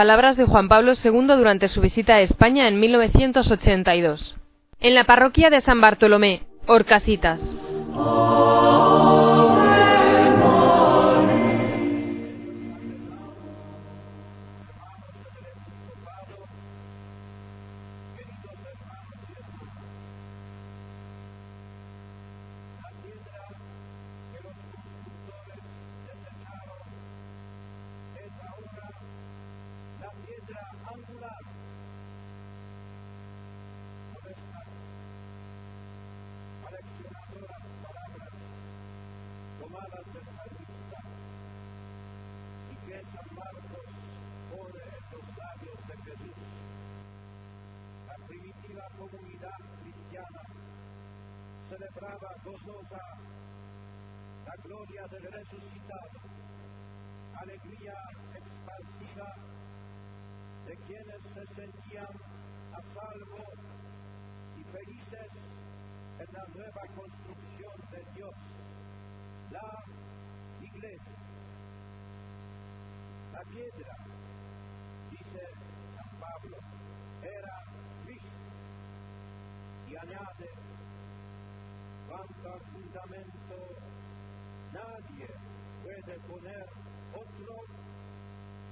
Palabras de Juan Pablo II durante su visita a España en 1982. En la parroquia de San Bartolomé, Orcasitas. Comunidad cristiana celebraba gozosa la gloria del resucitado, alegría expansiva de quienes se sentían a salvo y felices en la nueva construcción de Dios, la iglesia. La piedra, dice Era Cristo y añade, cuanto al fundamento nadie puede poner otro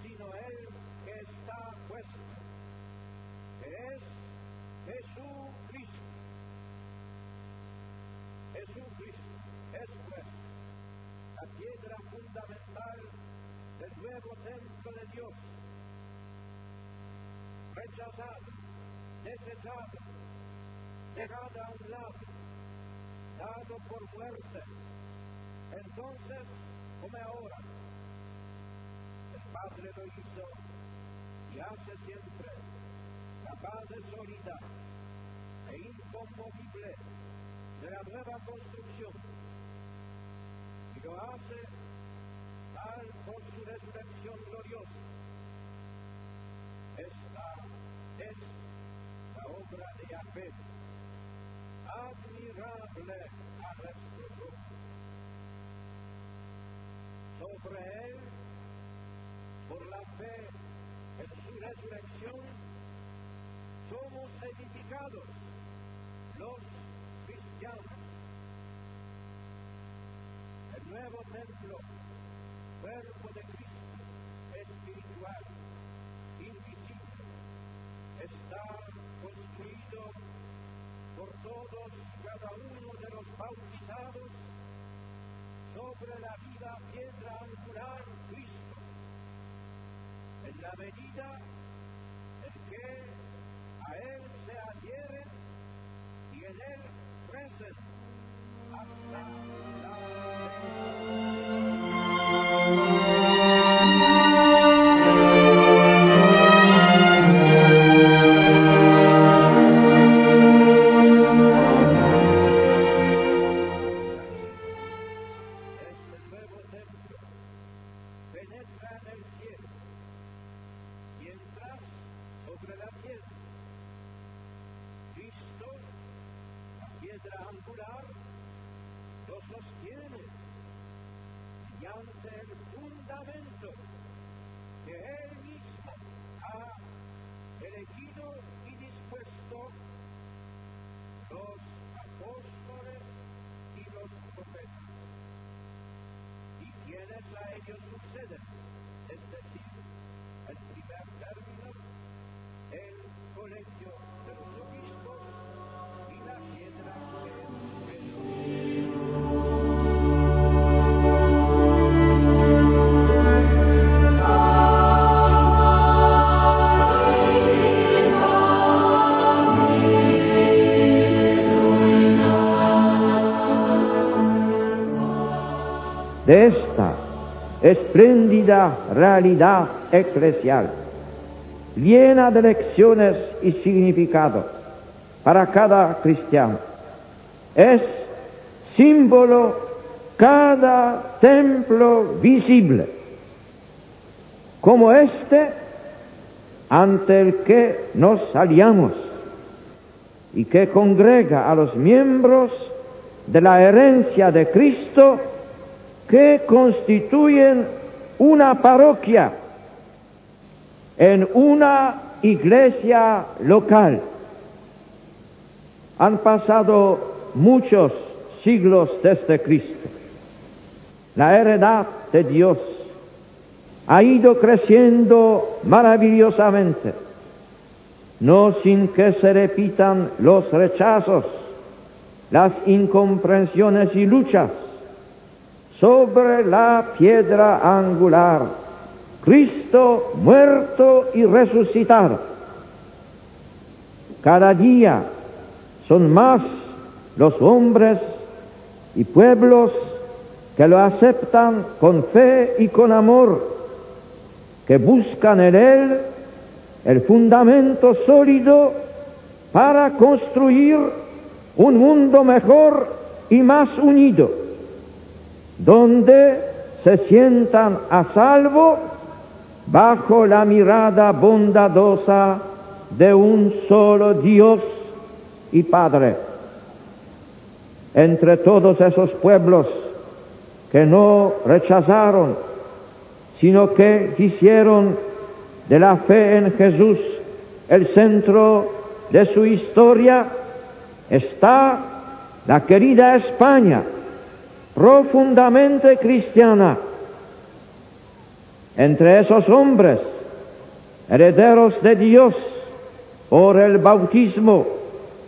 sino él que está puesto, que es Jesucristo. Jesucristo es pues la piedra fundamental del nuevo templo de Dios, rechazado, desechado, dejada a un lado, dado por muerte. Entonces, como ahora, el Padre lo hizo y hace siempre la base sólida e inconmovible de la nueva construcción. Y lo hace tal por su resurrección gloriosa. Esta es la obra de Yahvé admirable a nuestro. Sobre él, por la fe en su resurrección, somos edificados los cristianos. El nuevo templo, cuerpo de Cristo, espiritual, está construido por todos cada uno de los bautizados sobre la viva piedra angular Cristo, en la medida en que a Él se adhieren y en Él crecen hasta Este el fundamento que Él mismo ha elegido y dispuesto los apóstoles y los profetas. Y quienes a ellos suceden, es decir, en primer término, el colegio espléndida realidad eclesial, llena de lecciones y significado para cada cristiano. Es símbolo cada templo visible, como este ante el que nos aliamos y que congrega a los miembros de la herencia de Cristo que constituyen una parroquia en una iglesia local. Han pasado muchos siglos desde Cristo. La heredad de Dios ha ido creciendo maravillosamente, no sin que se repitan los rechazos, las incomprensiones y luchas sobre la piedra angular, Cristo muerto y resucitado. Cada día son más los hombres y pueblos que lo aceptan con fe y con amor que buscan en Él el fundamento sólido para construir un mundo mejor y más unido, donde se sientan a salvo bajo la mirada bondadosa de un solo Dios y Padre. Entre todos esos pueblos que no rechazaron sino que hicieron de la fe en Jesús el centro de su historia, está la querida España, profundamente cristiana. Entre esos hombres, herederos de Dios por el bautismo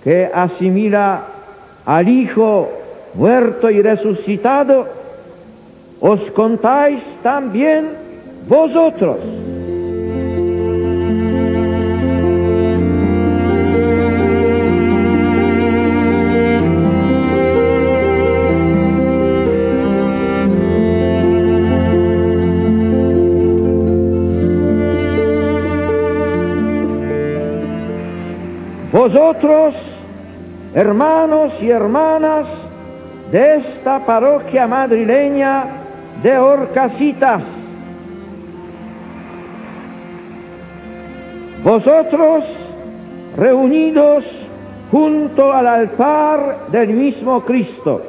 que asimila al Hijo muerto y resucitado, os contáis también vosotros. Vosotros, hermanos y hermanas de esta parroquia madrileña de Orcasitas, Vosotros reunidos junto al altar del mismo Cristo,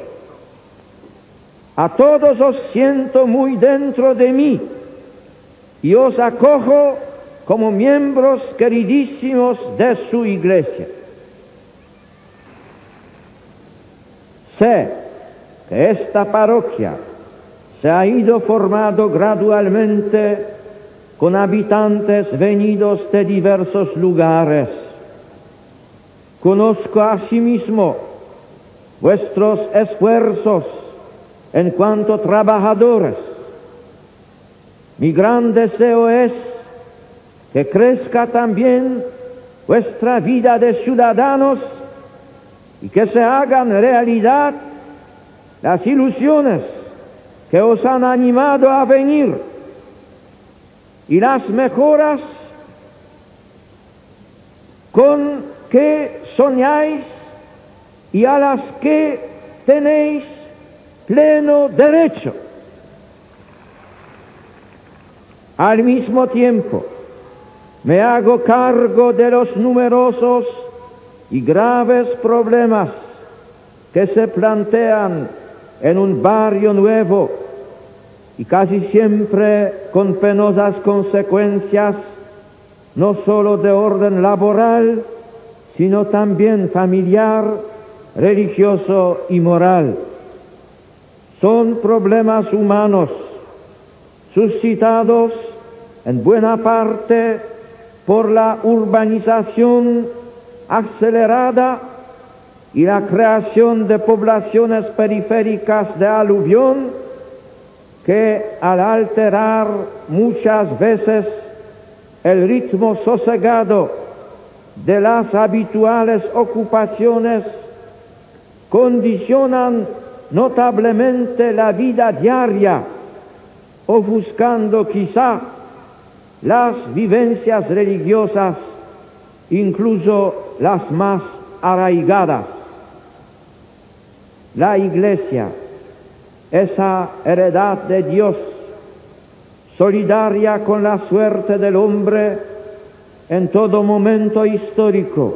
a todos os siento muy dentro de mí y os acojo como miembros queridísimos de su iglesia. Sé que esta parroquia se ha ido formando gradualmente con habitantes venidos de diversos lugares. Conozco asimismo vuestros esfuerzos en cuanto trabajadores. Mi gran deseo es que crezca también vuestra vida de ciudadanos y que se hagan realidad las ilusiones que os han animado a venir y las mejoras con que soñáis y a las que tenéis pleno derecho. Al mismo tiempo, me hago cargo de los numerosos y graves problemas que se plantean en un barrio nuevo y casi siempre con penosas consecuencias, no sólo de orden laboral, sino también familiar, religioso y moral. Son problemas humanos suscitados en buena parte por la urbanización acelerada y la creación de poblaciones periféricas de aluvión que al alterar muchas veces el ritmo sosegado de las habituales ocupaciones, condicionan notablemente la vida diaria, ofuscando quizá las vivencias religiosas, incluso las más arraigadas. La Iglesia esa heredad de Dios, solidaria con la suerte del hombre en todo momento histórico,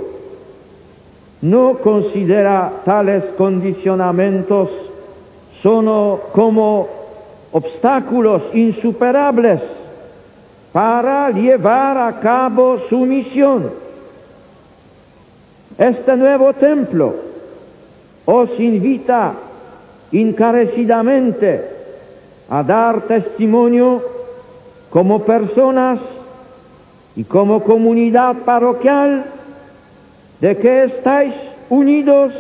no considera tales condicionamientos solo como obstáculos insuperables para llevar a cabo su misión. Este nuevo templo os invita encarecidamente a dar testimonio como personas y como comunidad parroquial de que estáis unidos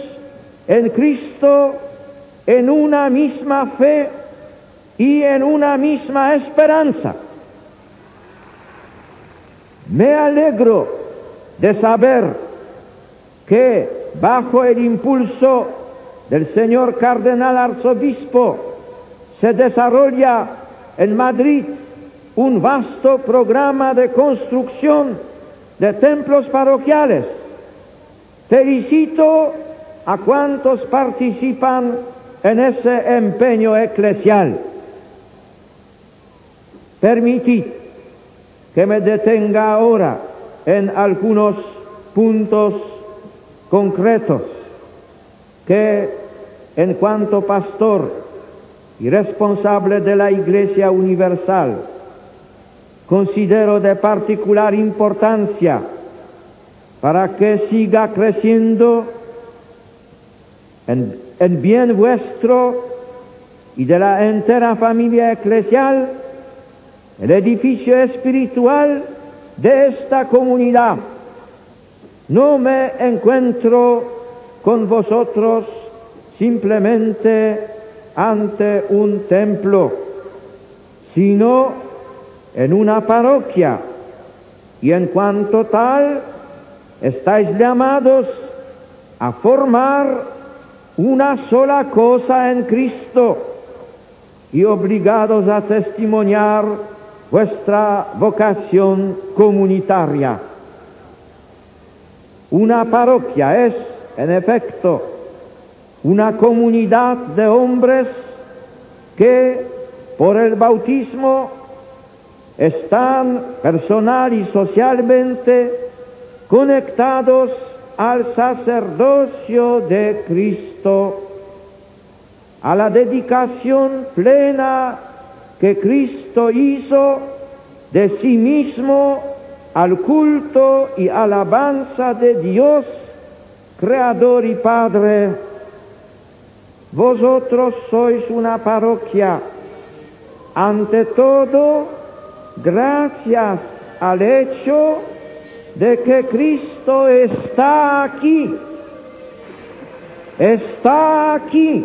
en Cristo en una misma fe y en una misma esperanza. Me alegro de saber que bajo el impulso del señor cardenal arzobispo se desarrolla en Madrid un vasto programa de construcción de templos parroquiales. Felicito a cuantos participan en ese empeño eclesial. Permitid que me detenga ahora en algunos puntos concretos que en cuanto pastor y responsable de la Iglesia Universal considero de particular importancia para que siga creciendo en, en bien vuestro y de la entera familia eclesial el edificio espiritual de esta comunidad. No me encuentro con vosotros simplemente ante un templo, sino en una parroquia y en cuanto tal estáis llamados a formar una sola cosa en Cristo y obligados a testimoniar vuestra vocación comunitaria. Una parroquia es, en efecto, una comunidad de hombres que por el bautismo están personal y socialmente conectados al sacerdocio de Cristo, a la dedicación plena que Cristo hizo de sí mismo al culto y alabanza de Dios, Creador y Padre. Vosotros sois una parroquia, ante todo, gracias al hecho de que Cristo está aquí, está aquí,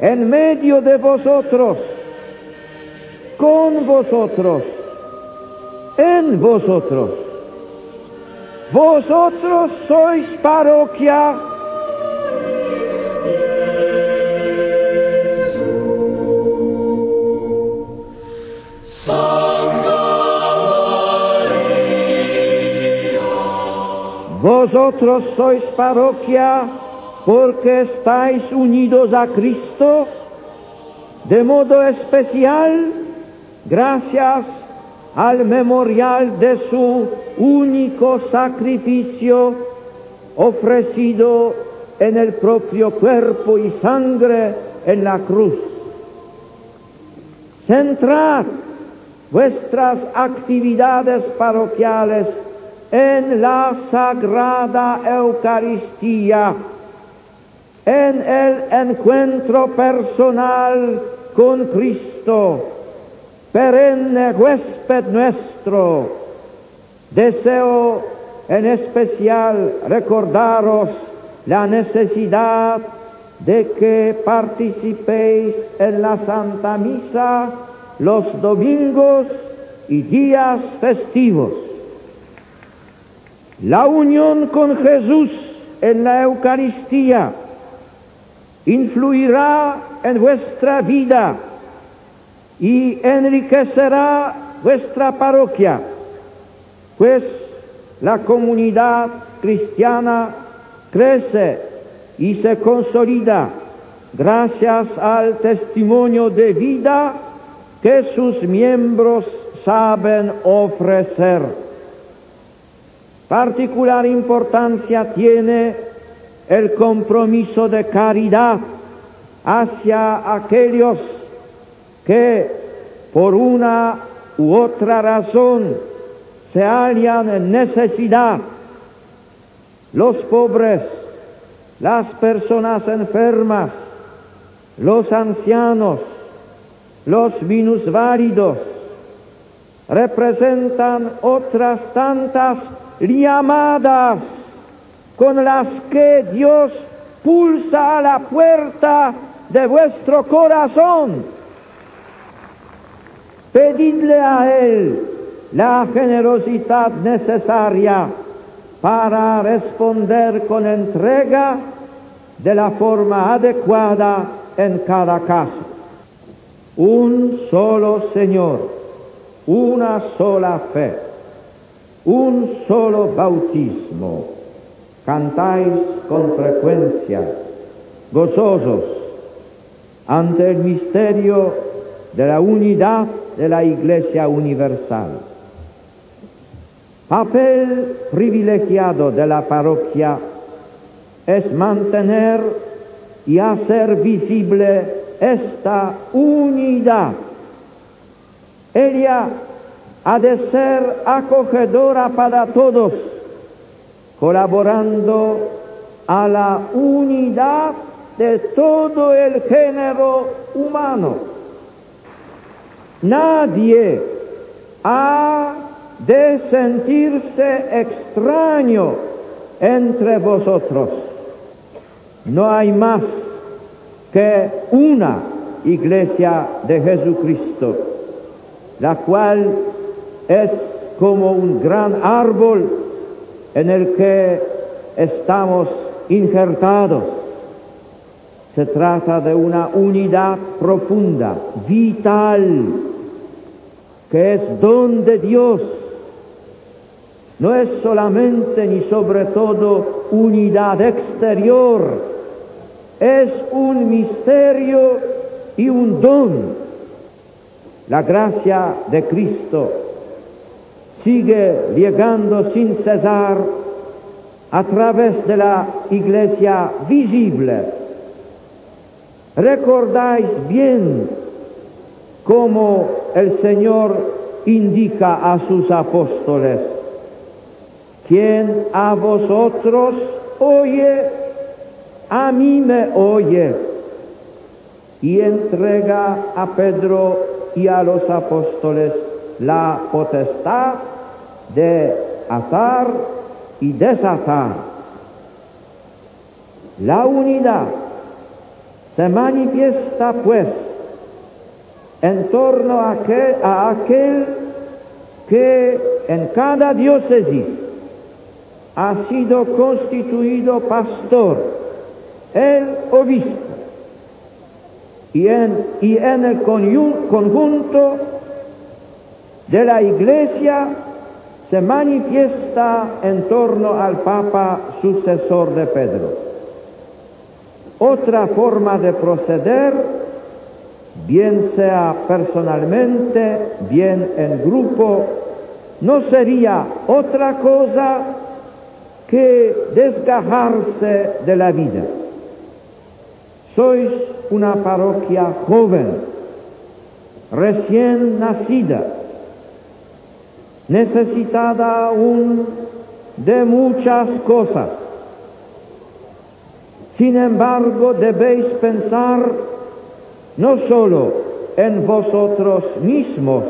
en medio de vosotros con vosotros, en vosotros. Vosotros sois parroquia. Vosotros sois parroquia porque estáis unidos a Cristo de modo especial gracias al memorial de su único sacrificio ofrecido en el propio cuerpo y sangre en la cruz. Centrad vuestras actividades parroquiales en la Sagrada Eucaristía, en el encuentro personal con Cristo perenne huésped nuestro, deseo en especial recordaros la necesidad de que participéis en la Santa Misa los domingos y días festivos. La unión con Jesús en la Eucaristía influirá en vuestra vida y enriquecerá vuestra parroquia, pues la comunidad cristiana crece y se consolida gracias al testimonio de vida que sus miembros saben ofrecer. Particular importancia tiene el compromiso de caridad hacia aquellos que por una u otra razón se hallan en necesidad, los pobres, las personas enfermas, los ancianos, los minusválidos, representan otras tantas llamadas con las que Dios pulsa a la puerta de vuestro corazón. Pedidle a Él la generosidad necesaria para responder con entrega de la forma adecuada en cada caso. Un solo Señor, una sola fe, un solo bautismo. Cantáis con frecuencia, gozosos, ante el misterio de la unidad de la Iglesia Universal. Papel privilegiado de la parroquia es mantener y hacer visible esta unidad. Ella ha de ser acogedora para todos, colaborando a la unidad de todo el género humano. Nadie ha de sentirse extraño entre vosotros. No hay más que una iglesia de Jesucristo, la cual es como un gran árbol en el que estamos injertados. Se trata de una unidad profunda, vital, que es don de Dios. No es solamente ni sobre todo unidad exterior, es un misterio y un don. La gracia de Cristo sigue llegando sin cesar a través de la iglesia visible. Recordáis bien cómo el Señor indica a sus apóstoles, quien a vosotros oye, a mí me oye, y entrega a Pedro y a los apóstoles la potestad de atar y desatar. La unidad se manifiesta pues en torno a aquel, a aquel que en cada diócesis ha sido constituido pastor, el obispo, y en, y en el conjunto de la iglesia se manifiesta en torno al Papa sucesor de Pedro. Otra forma de proceder, bien sea personalmente, bien en grupo, no sería otra cosa que desgajarse de la vida. Sois una parroquia joven, recién nacida, necesitada aún de muchas cosas. Sin embargo, debéis pensar no solo en vosotros mismos,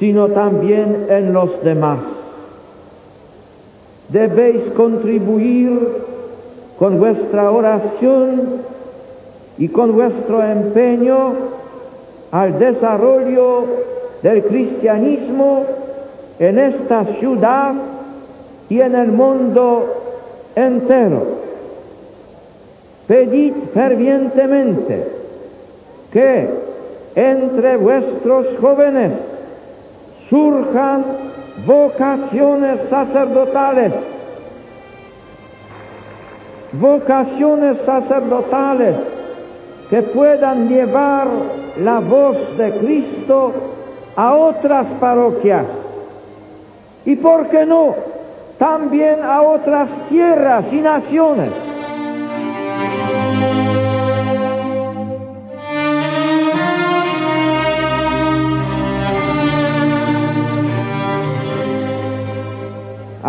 sino también en los demás. Debéis contribuir con vuestra oración y con vuestro empeño al desarrollo del cristianismo en esta ciudad y en el mundo entero. Pedid fervientemente que entre vuestros jóvenes surjan vocaciones sacerdotales, vocaciones sacerdotales que puedan llevar la voz de Cristo a otras parroquias y, ¿por qué no?, también a otras tierras y naciones.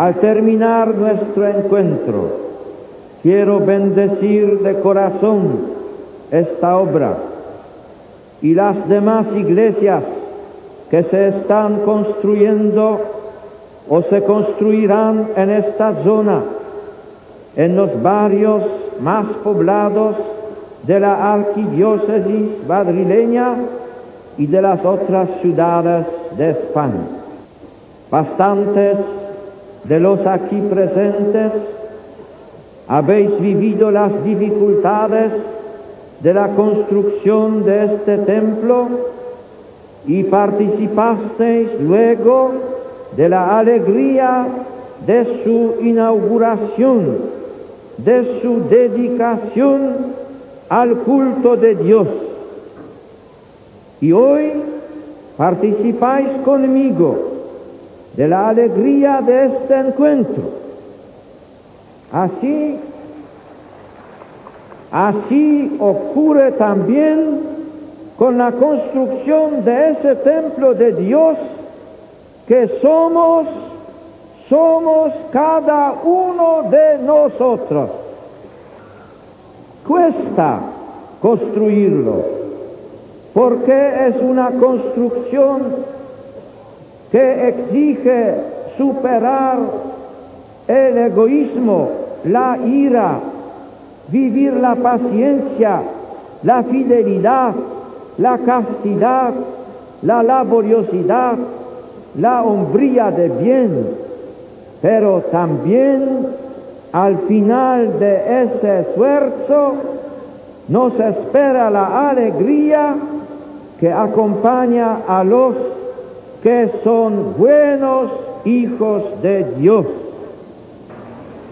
Al terminar nuestro encuentro, quiero bendecir de corazón esta obra y las demás iglesias que se están construyendo o se construirán en esta zona, en los barrios más poblados de la arquidiócesis madrileña y de las otras ciudades de España. Bastantes de los aquí presentes habéis vivido las dificultades de la construcción de este templo y participasteis luego de la alegría de su inauguración, de su dedicación al culto de Dios. Y hoy participáis conmigo de la alegría de este encuentro. Así, así ocurre también con la construcción de ese templo de Dios que somos, somos cada uno de nosotros. Cuesta construirlo, porque es una construcción que exige superar el egoísmo, la ira, vivir la paciencia, la fidelidad, la castidad, la laboriosidad, la hombría de bien, pero también al final de ese esfuerzo nos espera la alegría que acompaña a los que son buenos hijos de Dios.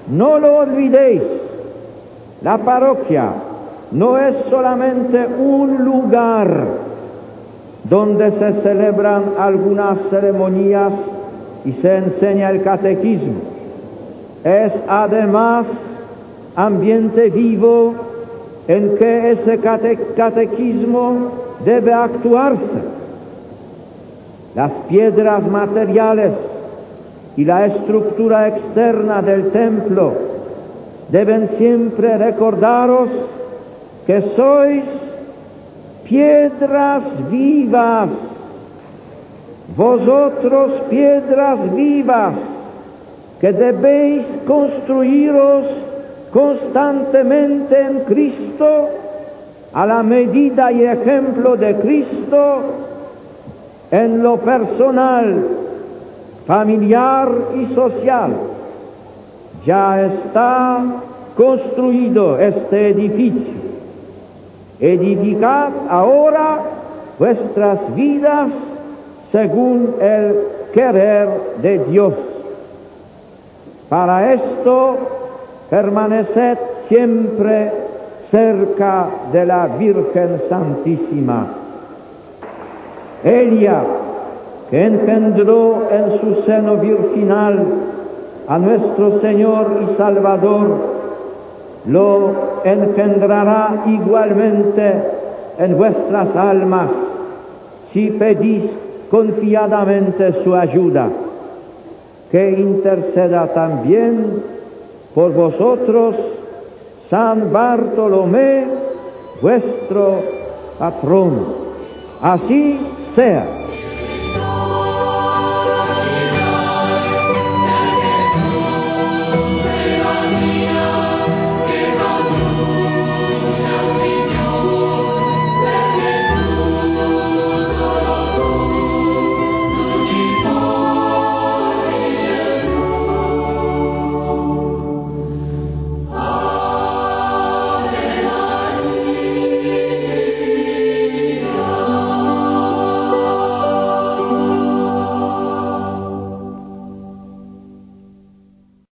No lo olvidéis, la parroquia no es solamente un lugar donde se celebran algunas ceremonias y se enseña el catequismo. Es además ambiente vivo en que ese catequismo debe actuarse las piedras materiales y la estructura externa del templo deben siempre recordaros que sois piedras vivas, vosotros piedras vivas, que debéis construiros constantemente en Cristo, a la medida y ejemplo de Cristo, en lo personal, familiar y social. Ya está construido este edificio. Edificad ahora vuestras vidas según el querer de Dios. Para esto, permaneced siempre cerca de la Virgen Santísima ella, que engendró en su seno virginal a nuestro Señor y Salvador, lo engendrará igualmente en vuestras almas si pedís confiadamente su ayuda, que interceda también por vosotros San Bartolomé, vuestro patrón. Así sea.